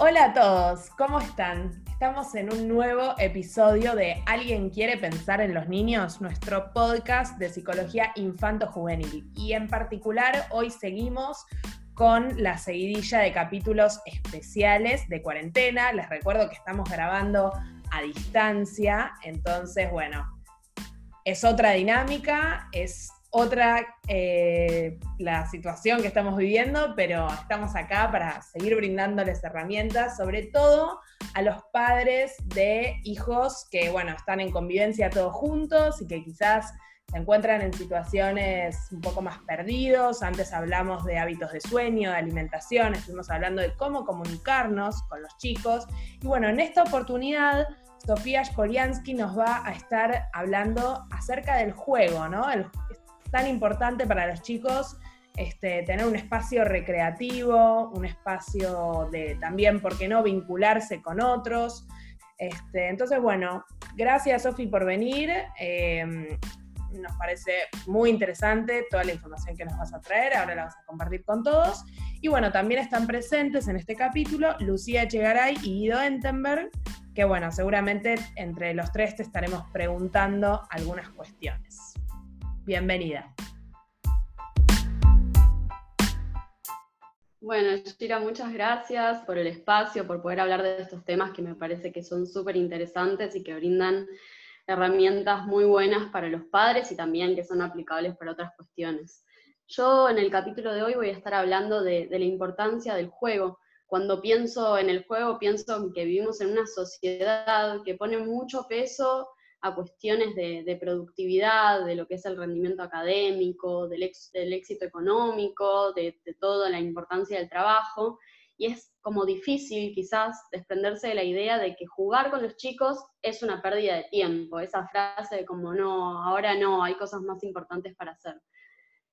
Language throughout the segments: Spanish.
Hola a todos, ¿cómo están? Estamos en un nuevo episodio de ¿Alguien quiere pensar en los niños? Nuestro podcast de psicología infanto-juvenil. Y en particular hoy seguimos con la seguidilla de capítulos especiales de cuarentena. Les recuerdo que estamos grabando a distancia, entonces bueno, es otra dinámica, es otra eh, la situación que estamos viviendo, pero estamos acá para seguir brindándoles herramientas, sobre todo a los padres de hijos que, bueno, están en convivencia todos juntos y que quizás se encuentran en situaciones un poco más perdidos. Antes hablamos de hábitos de sueño, de alimentación, estuvimos hablando de cómo comunicarnos con los chicos. Y bueno, en esta oportunidad Sofía Spoliansky nos va a estar hablando acerca del juego, ¿no? Tan importante para los chicos este, tener un espacio recreativo, un espacio de también, ¿por qué no?, vincularse con otros. Este, entonces, bueno, gracias Sofi por venir. Em, nos parece muy interesante toda la información que nos vas a traer, ahora la vas a compartir con todos. Y bueno, también están presentes en este capítulo Lucía Echegaray y Guido Entenberg, que bueno, seguramente entre los tres te estaremos preguntando algunas cuestiones. Bienvenida. Bueno, Shira, muchas gracias por el espacio, por poder hablar de estos temas que me parece que son súper interesantes y que brindan herramientas muy buenas para los padres y también que son aplicables para otras cuestiones. Yo en el capítulo de hoy voy a estar hablando de, de la importancia del juego, cuando pienso en el juego, pienso que vivimos en una sociedad que pone mucho peso a cuestiones de, productividad, de lo que es el rendimiento académico, del, éxito económico, de, toda la importancia del trabajo. Y es como difícil quizás desprenderse de la idea de que jugar con los chicos es una pérdida de tiempo, esa frase de como no, ahora no, hay cosas más importantes para hacer.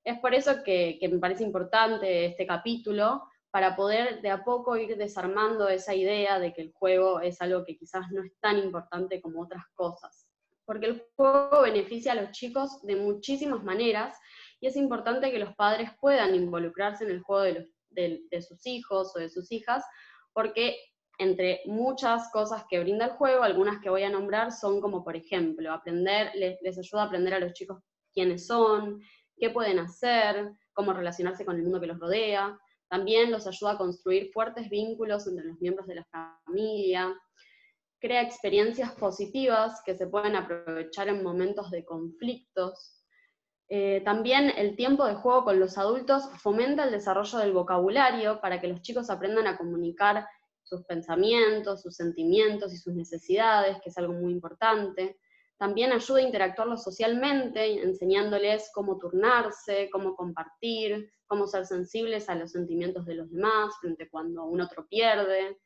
Es por eso que, que me parece importante este capítulo, para poder de a poco ir desarmando esa idea de que el juego es algo que quizás no es tan importante como otras cosas. Porque el juego beneficia a los chicos de muchísimas maneras y es importante que los padres puedan involucrarse en el juego de, sus hijos o de sus hijas, porque entre muchas cosas que brinda el juego, algunas que voy a nombrar son como, por ejemplo, aprender, les, les, ayuda a aprender a los chicos quiénes son, qué pueden hacer, cómo relacionarse con el mundo que los rodea, también los ayuda a construir fuertes vínculos entre los miembros de la familia, crea experiencias positivas que se pueden aprovechar en momentos de conflictos. Eh, también el tiempo de juego con los adultos fomenta el desarrollo del vocabulario para que los chicos aprendan a comunicar sus pensamientos, sus sentimientos y sus necesidades, que es algo muy importante. También ayuda a interactuarlos socialmente, enseñándoles cómo turnarse, cómo compartir, cómo ser sensibles a los sentimientos de los demás frente cuando un otro pierde.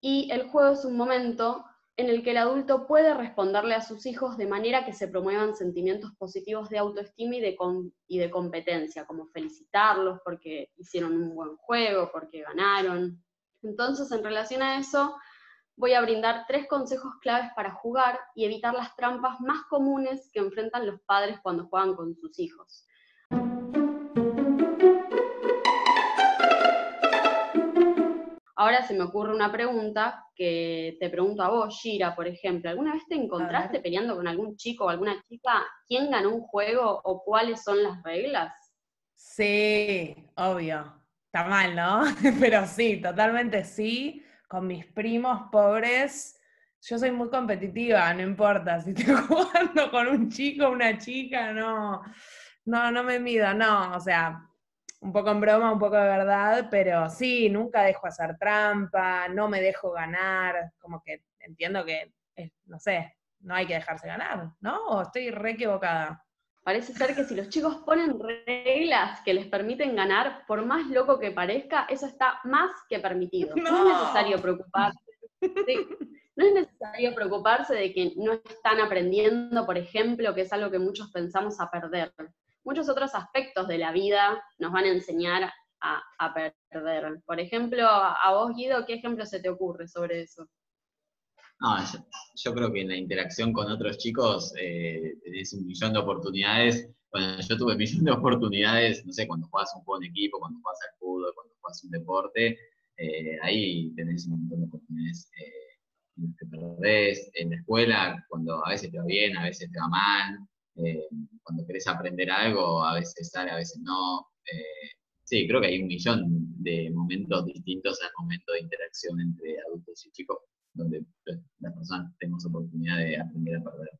Y el juego es un momento en el que el adulto puede responderle a sus hijos de manera que se promuevan sentimientos positivos de autoestima y de, competencia, como felicitarlos porque hicieron un buen juego, porque ganaron. Entonces, en relación a eso, voy a brindar tres consejos claves para jugar y evitar las trampas más comunes que enfrentan los padres cuando juegan con sus hijos. Ahora se me ocurre una pregunta que te pregunto a vos, Shira, por ejemplo. ¿Alguna vez te encontraste peleando con algún chico o alguna chica? ¿Quién ganó un juego o cuáles son las reglas? Sí, obvio. Está mal, ¿no? Pero sí, totalmente sí con mis primos pobres, yo soy muy competitiva, no importa si estoy jugando con un chico o una chica, no, no, no me mido, no, o sea, un poco en broma, un poco de verdad, pero sí, nunca dejo hacer trampa, no me dejo ganar, como que entiendo que, no sé, no hay que dejarse ganar, ¿no? ¿O estoy re equivocada? Parece ser que si los chicos ponen reglas que les permiten ganar, por más loco que parezca, eso está más que permitido. No, es necesario preocuparse. no es necesario preocuparse de que no están aprendiendo, por ejemplo, que es algo que muchos pensamos a perder. Muchos otros aspectos de la vida nos van a enseñar a, perder. Por ejemplo, a vos, Guido, ¿qué ejemplo se te ocurre sobre eso? No, yo, creo que en la interacción con otros chicos eh, tenés un millón de oportunidades. Bueno, yo tuve un millón de oportunidades, no sé, cuando jugás un juego en equipo, cuando jugás al fútbol, cuando jugás un deporte, eh, ahí tenés un montón de oportunidades eh, que perdés. En la escuela, cuando a veces te va bien, a veces te va mal. Eh, cuando querés aprender algo, a veces sale, a veces no. sí, creo que hay un millón de momentos distintos al momento de interacción entre adultos y chicos, donde pues, las personas tenemos oportunidad de aprender a perder.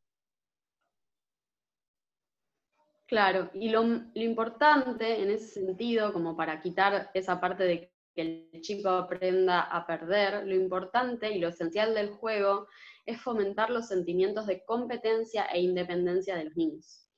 Claro, y lo, lo, importante en ese sentido, como para quitar esa parte de que el chico aprenda a perder, lo importante y lo esencial del juego es fomentar los sentimientos de competencia e independencia de los niños.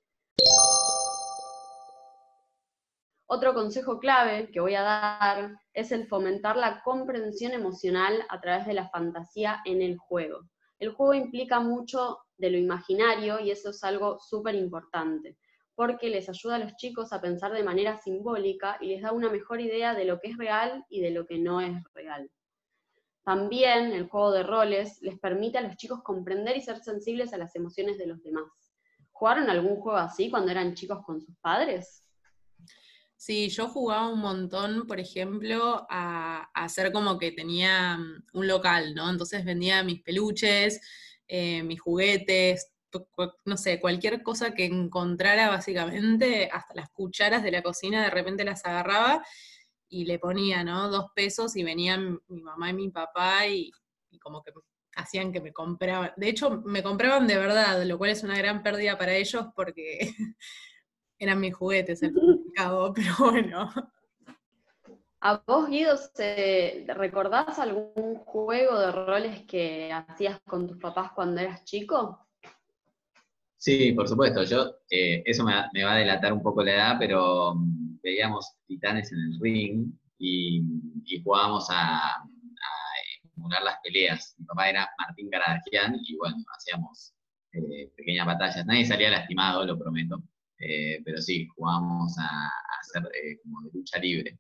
Otro consejo clave que voy a dar es el fomentar la comprensión emocional a través de la fantasía en el juego. El juego implica mucho de lo imaginario y eso es algo súper importante porque les ayuda a los chicos a pensar de manera simbólica y les da una mejor idea de lo que es real y de lo que no es real. También el juego de roles les permite a los chicos comprender y ser sensibles a las emociones de los demás. ¿Jugaron algún juego así cuando eran chicos con sus padres? Sí, yo jugaba un montón, por ejemplo, a, hacer como que tenía mm, un local, ¿no? Entonces vendía mis peluches, eh, mis juguetes, no sé, cualquier cosa que encontrara básicamente, hasta las cucharas de la cocina, de repente las agarraba y le ponía, ¿no? Dos pesos y venían mi mamá y mi papá y, como que hacían que me compraban. De hecho, me compraban de verdad, lo cual es una gran pérdida para ellos porque eran mis juguetes el mercado, pero bueno. ¿A vos, Guido, recordás algún juego de roles que hacías con tus papás cuando eras chico? Sí, por supuesto. Yo, eh, eso me, va a delatar un poco la edad, pero mm, veíamos titanes en el ring y, jugábamos a, emular las peleas. Mi papá era Martín Garadian y bueno, hacíamos eh, pequeñas batallas. Nadie salía lastimado, lo prometo. Eh, pero sí, jugábamos a, a hacer como de lucha libre.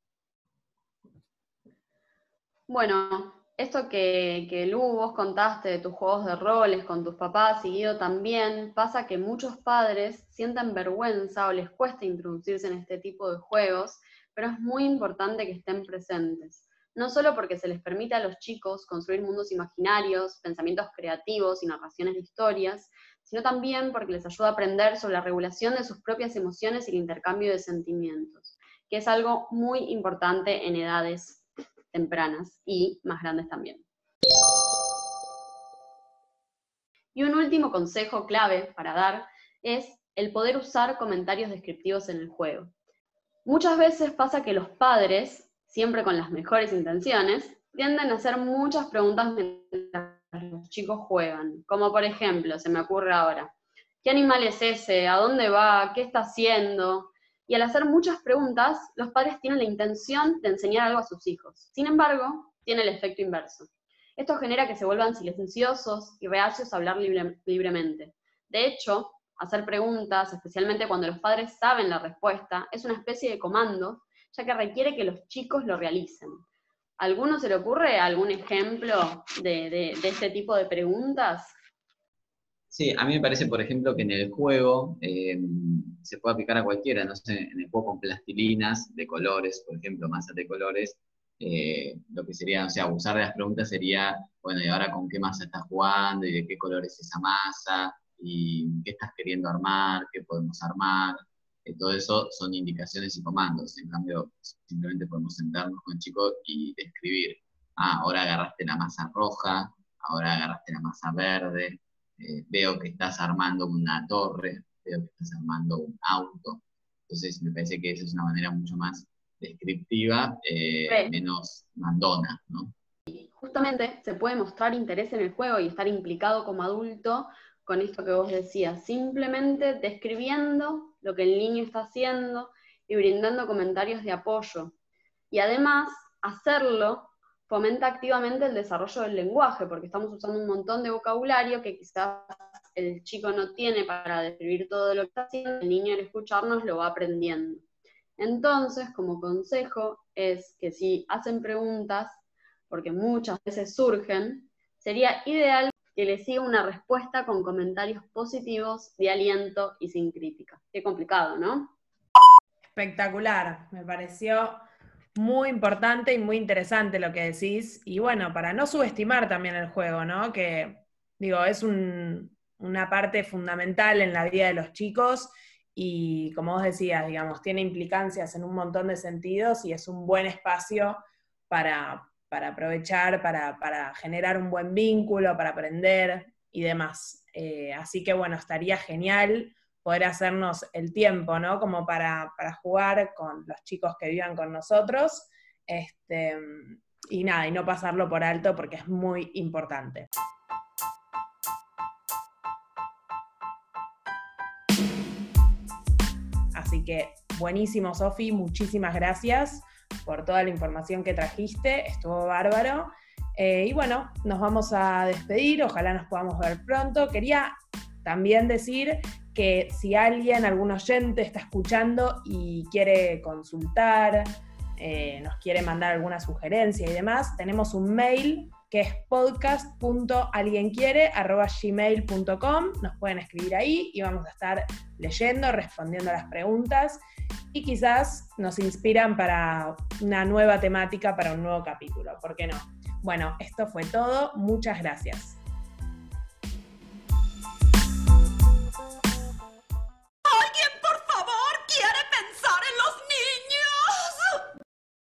Bueno, esto que, que Lu, vos contaste de tus juegos de roles con tus papás y Guido también, pasa que muchos padres sienten vergüenza o les cuesta introducirse en este tipo de juegos, pero es muy importante que estén presentes. No solo porque se les permite a los chicos construir mundos imaginarios, pensamientos creativos y narraciones de historias, sino también porque les ayuda a aprender sobre la regulación de sus propias emociones y el intercambio de sentimientos, que es algo muy importante en edades tempranas y más grandes también. Y un último consejo clave para dar es el poder usar comentarios descriptivos en el juego. Muchas veces pasa que los padres, siempre con las mejores intenciones, tienden a hacer muchas preguntas mientras los chicos juegan, como por ejemplo, se me ocurre ahora, ¿qué animal es ese? ¿A dónde va? ¿Qué está haciendo? Y al hacer muchas preguntas, los padres tienen la intención de enseñar algo a sus hijos. Sin embargo, tiene el efecto inverso. Esto genera que se vuelvan silenciosos y reacios a hablar libremente. De hecho, hacer preguntas, especialmente cuando los padres saben la respuesta, es una especie de comando, ya que requiere que los chicos lo realicen. ¿A ¿Alguno se le ocurre algún ejemplo de este tipo de preguntas? Sí, a mí me parece, por ejemplo, que en el juego eh, se puede aplicar a cualquiera, no sé, en el juego con plastilinas de colores, por ejemplo, masas de colores, eh, lo que sería, o sea, usar de las preguntas sería, bueno, ¿y ahora con qué masa estás jugando? ¿Y de qué color es esa masa? ¿Y qué estás queriendo armar? ¿Qué podemos armar? Eh, todo eso son indicaciones y comandos. En cambio, simplemente podemos sentarnos con el chico y describir, ah, ahora agarraste la masa roja, ahora agarraste la masa verde, eh, veo que estás armando una torre, veo que estás armando un auto. Entonces me parece que esa es una manera mucho más descriptiva, eh, menos mandona, ¿no? Justamente se puede mostrar interés en el juego y estar implicado como adulto con esto que vos decías, simplemente describiendo lo que el niño está haciendo y brindando comentarios de apoyo. Y además, hacerlo fomenta activamente el desarrollo del lenguaje, porque estamos usando un montón de vocabulario que quizás el chico no tiene para describir todo lo que está haciendo, el niño al escucharnos lo va aprendiendo. Entonces, como consejo, es que si hacen preguntas, porque muchas veces surgen, sería ideal que le siga una respuesta con comentarios positivos, de aliento y sin crítica. Qué complicado, ¿no? Espectacular, me pareció muy importante y muy interesante lo que decís. Y bueno, para no subestimar también el juego, ¿no? Que, digo, es una parte fundamental en la vida de los chicos y, como vos decías, digamos, tiene implicancias en un montón de sentidos y es un buen espacio para, aprovechar, para, generar un buen vínculo, para aprender y demás. Eh, así que, bueno, estaría genial poder hacernos el tiempo, ¿no? Como para, jugar con los chicos que vivan con nosotros. Este, y nada, y no pasarlo por alto porque es muy importante. Así que buenísimo, Sofi, muchísimas gracias por toda la información que trajiste, estuvo bárbaro. Eh, y bueno, nos vamos a despedir, ojalá nos podamos ver pronto. Quería también decir que si alguien, algún oyente está escuchando y quiere consultar, eh, nos quiere mandar alguna sugerencia y demás, tenemos un mail que es podcast.alguienquiere.gmail.com. Nos pueden escribir ahí y vamos a estar leyendo, respondiendo a las preguntas y quizás nos inspiran para una nueva temática, para un nuevo capítulo. ¿Por qué no? Bueno, esto fue todo. Muchas gracias.